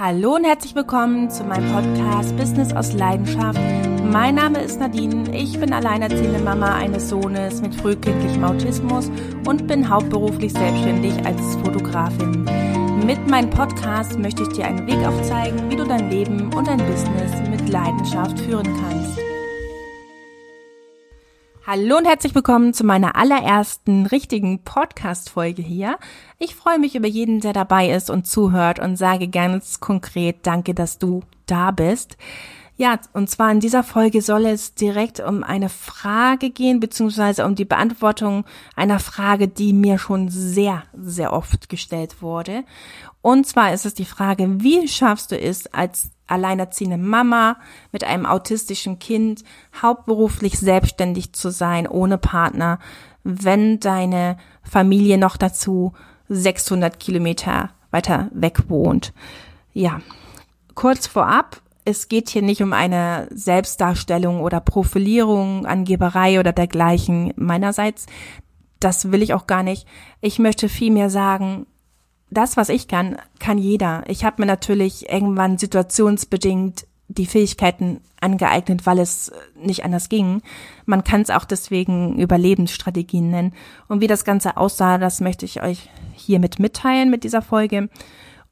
Hallo und herzlich willkommen zu meinem Podcast Business aus Leidenschaft. Mein Name ist Nadine, ich bin alleinerziehende Mama eines Sohnes mit frühkindlichem Autismus und bin hauptberuflich selbstständig als Fotografin. Mit meinem Podcast möchte ich dir einen Weg aufzeigen, wie du dein Leben und dein Business mit Leidenschaft führen kannst. Hallo und herzlich willkommen zu meiner allerersten richtigen Podcast-Folge hier. Ich freue mich über jeden, der dabei ist und zuhört und sage ganz konkret Danke, dass du da bist. Ja, und zwar in dieser Folge soll es direkt um eine Frage gehen, beziehungsweise um die Beantwortung einer Frage, die mir schon sehr, sehr oft gestellt wurde. Und zwar ist es die Frage, wie schaffst du es als alleinerziehende Mama mit einem autistischen Kind hauptberuflich selbstständig zu sein, ohne Partner, wenn deine Familie noch dazu 600 Kilometer weiter weg wohnt. Ja, kurz vorab, es geht hier nicht um eine Selbstdarstellung oder Profilierung, Angeberei oder dergleichen meinerseits. Das will ich auch gar nicht. Ich möchte vielmehr sagen, das, was ich kann, kann jeder. Ich habe mir natürlich irgendwann situationsbedingt die Fähigkeiten angeeignet, weil es nicht anders ging. Man kann es auch deswegen Überlebensstrategien nennen. Und wie das Ganze aussah, das möchte ich euch hiermit mitteilen mit dieser Folge.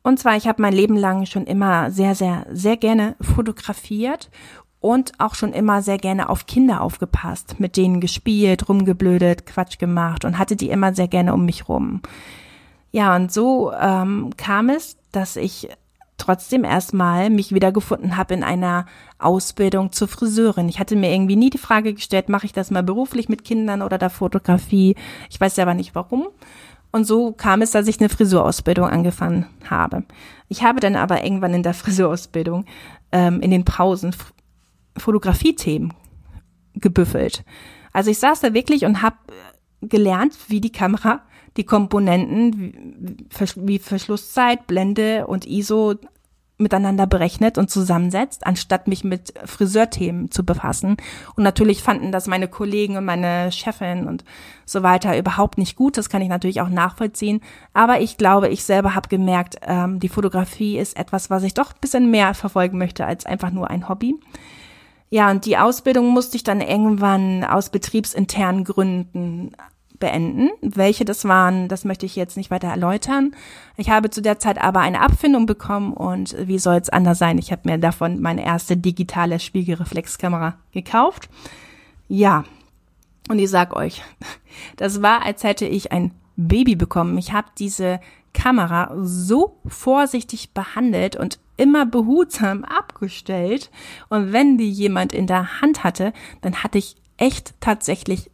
Und zwar, ich habe mein Leben lang schon immer sehr, sehr, sehr gerne fotografiert und auch schon immer sehr gerne auf Kinder aufgepasst, mit denen gespielt, rumgeblödet, Quatsch gemacht und hatte die immer sehr gerne um mich rum. Ja, und so ähm, kam es, dass ich trotzdem erstmal mich wiedergefunden habe in einer Ausbildung zur Friseurin. Ich hatte mir irgendwie nie die Frage gestellt, mache ich das mal beruflich mit Kindern oder der Fotografie? Ich weiß selber nicht warum. Und so kam es, dass ich eine Frisurausbildung angefangen habe. Ich habe dann aber irgendwann in der Frisurausbildung ähm, in den Pausen Fotografie-Themen gebüffelt. Also ich saß da wirklich und habe gelernt, wie die Kamera die Komponenten wie Verschlusszeit, Blende und ISO miteinander berechnet und zusammensetzt, anstatt mich mit Friseurthemen zu befassen. Und natürlich fanden das meine Kollegen und meine Chefin und so weiter überhaupt nicht gut. Das kann ich natürlich auch nachvollziehen. Aber ich glaube, ich selber habe gemerkt, ähm, die Fotografie ist etwas, was ich doch ein bisschen mehr verfolgen möchte als einfach nur ein Hobby. Ja, und die Ausbildung musste ich dann irgendwann aus betriebsinternen Gründen beenden. Welche das waren, das möchte ich jetzt nicht weiter erläutern. Ich habe zu der Zeit aber eine Abfindung bekommen und wie soll es anders sein? Ich habe mir davon meine erste digitale Spiegelreflexkamera gekauft. Ja, und ich sag euch, das war, als hätte ich ein Baby bekommen. Ich habe diese Kamera so vorsichtig behandelt und immer behutsam abgestellt. Und wenn die jemand in der Hand hatte, dann hatte ich echt tatsächlich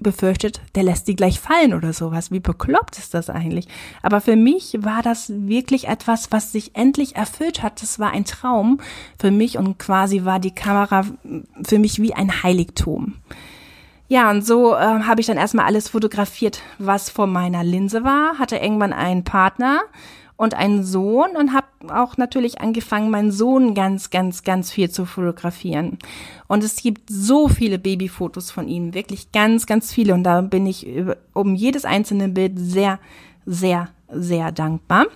befürchtet, der lässt die gleich fallen oder sowas. Wie bekloppt ist das eigentlich? Aber für mich war das wirklich etwas, was sich endlich erfüllt hat. Das war ein Traum für mich und quasi war die Kamera für mich wie ein Heiligtum. Ja, und so äh, habe ich dann erstmal alles fotografiert, was vor meiner Linse war, hatte irgendwann einen Partner, und einen Sohn und habe auch natürlich angefangen, meinen Sohn ganz, ganz, ganz viel zu fotografieren. Und es gibt so viele Babyfotos von ihm, wirklich ganz, ganz viele. Und da bin ich um jedes einzelne Bild sehr, sehr, sehr dankbar.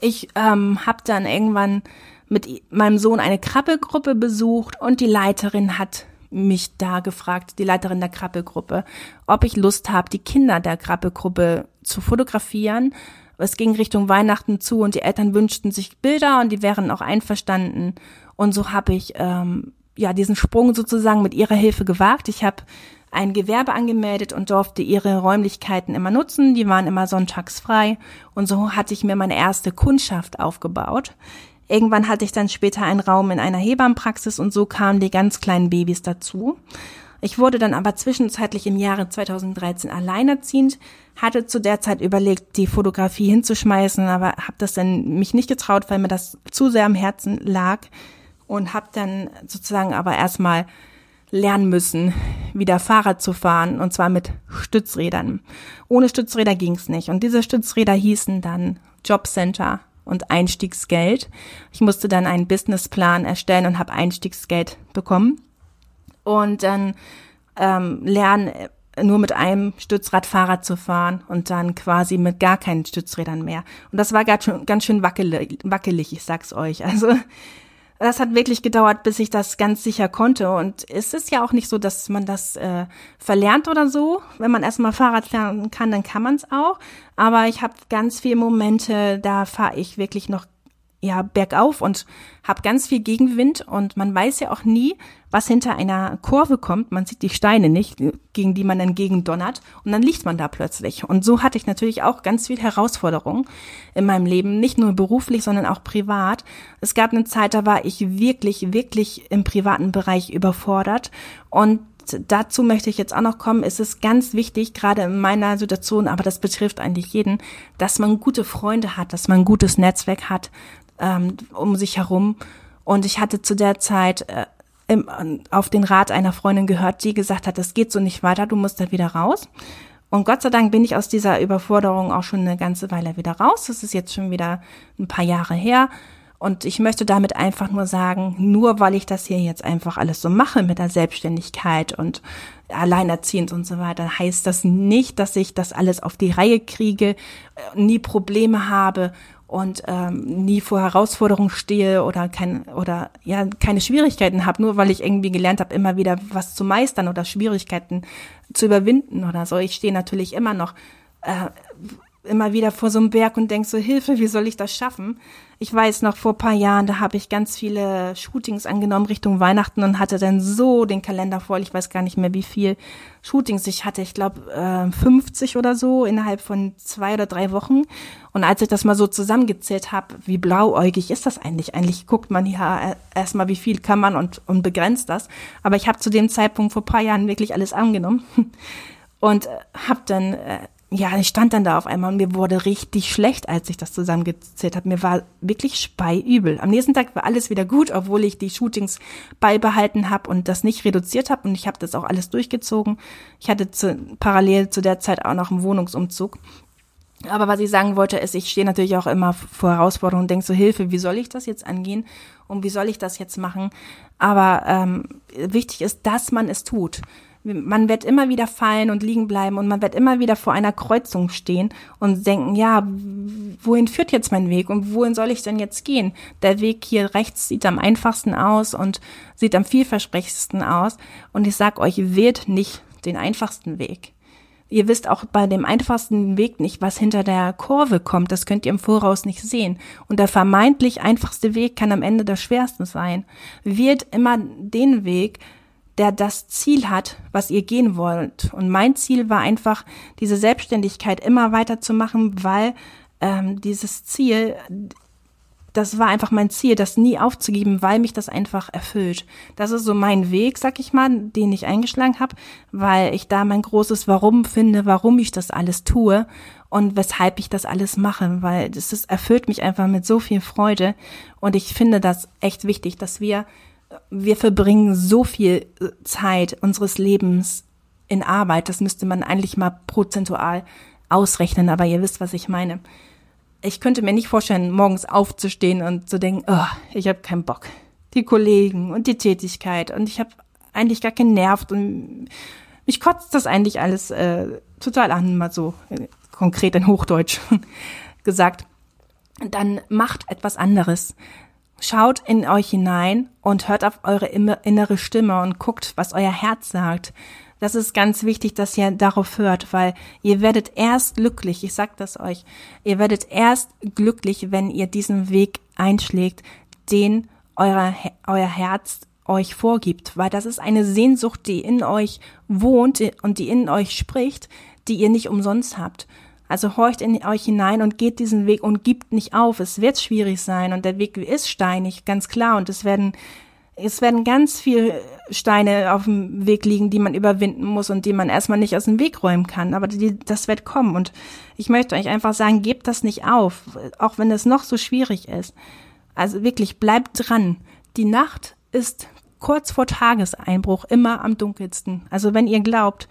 Ich ähm, habe dann irgendwann mit meinem Sohn eine Krabbelgruppe besucht und die Leiterin hat mich da gefragt, die Leiterin der Krabbelgruppe, ob ich Lust habe, die Kinder der Krabbelgruppe zu fotografieren es ging Richtung Weihnachten zu und die Eltern wünschten sich Bilder und die wären auch einverstanden. Und so habe ich ähm, ja diesen Sprung sozusagen mit ihrer Hilfe gewagt. Ich habe ein Gewerbe angemeldet und durfte ihre Räumlichkeiten immer nutzen. Die waren immer sonntags frei. Und so hatte ich mir meine erste Kundschaft aufgebaut. Irgendwann hatte ich dann später einen Raum in einer Hebammenpraxis und so kamen die ganz kleinen Babys dazu. Ich wurde dann aber zwischenzeitlich im Jahre 2013 alleinerziehend, hatte zu der Zeit überlegt, die Fotografie hinzuschmeißen, aber habe das dann mich nicht getraut, weil mir das zu sehr am Herzen lag und habe dann sozusagen aber erstmal lernen müssen, wieder Fahrrad zu fahren und zwar mit Stützrädern. Ohne Stützräder ging's nicht und diese Stützräder hießen dann Jobcenter und Einstiegsgeld. Ich musste dann einen Businessplan erstellen und habe Einstiegsgeld bekommen und dann ähm, lernen nur mit einem Stützrad Fahrrad zu fahren und dann quasi mit gar keinen Stützrädern mehr. Und das war ganz schön, ganz schön wackelig, wackelig, ich sag's euch. Also das hat wirklich gedauert, bis ich das ganz sicher konnte. Und es ist ja auch nicht so, dass man das äh, verlernt oder so. Wenn man erstmal Fahrrad lernen kann, dann kann man es auch. Aber ich habe ganz viele Momente, da fahre ich wirklich noch ja bergauf und habe ganz viel Gegenwind und man weiß ja auch nie, was hinter einer Kurve kommt. Man sieht die Steine nicht, gegen die man dann gegen donnert und dann liegt man da plötzlich. Und so hatte ich natürlich auch ganz viel Herausforderungen in meinem Leben, nicht nur beruflich, sondern auch privat. Es gab eine Zeit, da war ich wirklich, wirklich im privaten Bereich überfordert und dazu möchte ich jetzt auch noch kommen, ist es ganz wichtig, gerade in meiner Situation, aber das betrifft eigentlich jeden, dass man gute Freunde hat, dass man ein gutes Netzwerk hat, ähm, um sich herum. Und ich hatte zu der Zeit äh, im, auf den Rat einer Freundin gehört, die gesagt hat, das geht so nicht weiter, du musst da wieder raus. Und Gott sei Dank bin ich aus dieser Überforderung auch schon eine ganze Weile wieder raus. Das ist jetzt schon wieder ein paar Jahre her. Und ich möchte damit einfach nur sagen, nur weil ich das hier jetzt einfach alles so mache mit der Selbstständigkeit und alleinerziehend und so weiter, heißt das nicht, dass ich das alles auf die Reihe kriege, äh, nie Probleme habe und ähm, nie vor Herausforderungen stehe oder kein oder ja keine Schwierigkeiten habe, nur weil ich irgendwie gelernt habe, immer wieder was zu meistern oder Schwierigkeiten zu überwinden oder so. Ich stehe natürlich immer noch äh, immer wieder vor so einem Berg und denk so, Hilfe, wie soll ich das schaffen? Ich weiß noch, vor paar Jahren, da habe ich ganz viele Shootings angenommen Richtung Weihnachten und hatte dann so den Kalender voll, ich weiß gar nicht mehr, wie viel Shootings ich hatte. Ich glaube, äh, 50 oder so innerhalb von zwei oder drei Wochen. Und als ich das mal so zusammengezählt habe, wie blauäugig ist das eigentlich? Eigentlich guckt man ja erstmal, wie viel kann man und, und begrenzt das. Aber ich habe zu dem Zeitpunkt vor paar Jahren wirklich alles angenommen und äh, habe dann äh, ja, ich stand dann da auf einmal und mir wurde richtig schlecht, als ich das zusammengezählt habe. Mir war wirklich speiübel. Am nächsten Tag war alles wieder gut, obwohl ich die Shootings beibehalten habe und das nicht reduziert habe und ich habe das auch alles durchgezogen. Ich hatte zu, parallel zu der Zeit auch noch einen Wohnungsumzug. Aber was ich sagen wollte, ist, ich stehe natürlich auch immer vor Herausforderungen und denke so, Hilfe, wie soll ich das jetzt angehen und wie soll ich das jetzt machen? Aber ähm, wichtig ist, dass man es tut man wird immer wieder fallen und liegen bleiben und man wird immer wieder vor einer Kreuzung stehen und denken, ja, wohin führt jetzt mein Weg und wohin soll ich denn jetzt gehen? Der Weg hier rechts sieht am einfachsten aus und sieht am vielversprechendsten aus und ich sag euch, wählt nicht den einfachsten Weg. Ihr wisst auch bei dem einfachsten Weg nicht, was hinter der Kurve kommt. Das könnt ihr im Voraus nicht sehen. Und der vermeintlich einfachste Weg kann am Ende der schwerste sein. Wählt immer den Weg, der das Ziel hat, was ihr gehen wollt. Und mein Ziel war einfach, diese Selbstständigkeit immer weiter zu machen, weil ähm, dieses Ziel, das war einfach mein Ziel, das nie aufzugeben, weil mich das einfach erfüllt. Das ist so mein Weg, sag ich mal, den ich eingeschlagen habe, weil ich da mein großes Warum finde, warum ich das alles tue und weshalb ich das alles mache, weil das ist, erfüllt mich einfach mit so viel Freude und ich finde das echt wichtig, dass wir wir verbringen so viel äh, Zeit unseres Lebens in Arbeit, das müsste man eigentlich mal prozentual ausrechnen, aber ihr wisst, was ich meine. Ich könnte mir nicht vorstellen, morgens aufzustehen und zu denken, oh, ich habe keinen Bock. Die Kollegen und die Tätigkeit und ich habe eigentlich gar keinen Nerv und mich kotzt das eigentlich alles äh, total an, mal so äh, konkret in Hochdeutsch gesagt. Dann macht etwas anderes. Schaut in euch hinein und hört auf eure innere Stimme und guckt, was euer Herz sagt. Das ist ganz wichtig, dass ihr darauf hört, weil ihr werdet erst glücklich, ich sag das euch, ihr werdet erst glücklich, wenn ihr diesen Weg einschlägt, den euer, euer Herz euch vorgibt, weil das ist eine Sehnsucht, die in euch wohnt und die in euch spricht, die ihr nicht umsonst habt. Also horcht in euch hinein und geht diesen Weg und gibt nicht auf. Es wird schwierig sein und der Weg ist steinig, ganz klar. Und es werden, es werden ganz viele Steine auf dem Weg liegen, die man überwinden muss und die man erstmal nicht aus dem Weg räumen kann. Aber die, das wird kommen. Und ich möchte euch einfach sagen, gebt das nicht auf, auch wenn es noch so schwierig ist. Also wirklich, bleibt dran. Die Nacht ist kurz vor Tageseinbruch immer am dunkelsten. Also wenn ihr glaubt,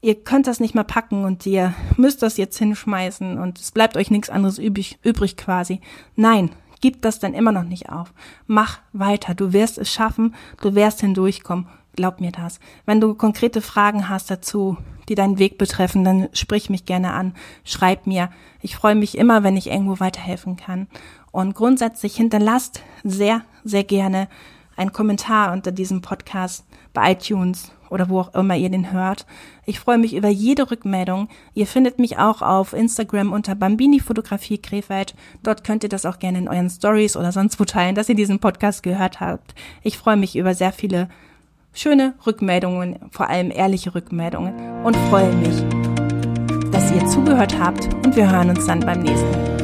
ihr könnt das nicht mehr packen und ihr müsst das jetzt hinschmeißen und es bleibt euch nichts anderes übrig, übrig quasi. Nein, gib das dann immer noch nicht auf. Mach weiter, du wirst es schaffen, du wirst hindurchkommen. Glaub mir das. Wenn du konkrete Fragen hast dazu, die deinen Weg betreffen, dann sprich mich gerne an, schreib mir. Ich freue mich immer, wenn ich irgendwo weiterhelfen kann. Und grundsätzlich hinterlasst sehr, sehr gerne einen Kommentar unter diesem Podcast bei iTunes oder wo auch immer ihr den hört. Ich freue mich über jede Rückmeldung. Ihr findet mich auch auf Instagram unter Bambini Fotografie Krefeld. Dort könnt ihr das auch gerne in euren Stories oder sonst wo teilen, dass ihr diesen Podcast gehört habt. Ich freue mich über sehr viele schöne Rückmeldungen, vor allem ehrliche Rückmeldungen und freue mich, dass ihr zugehört habt und wir hören uns dann beim nächsten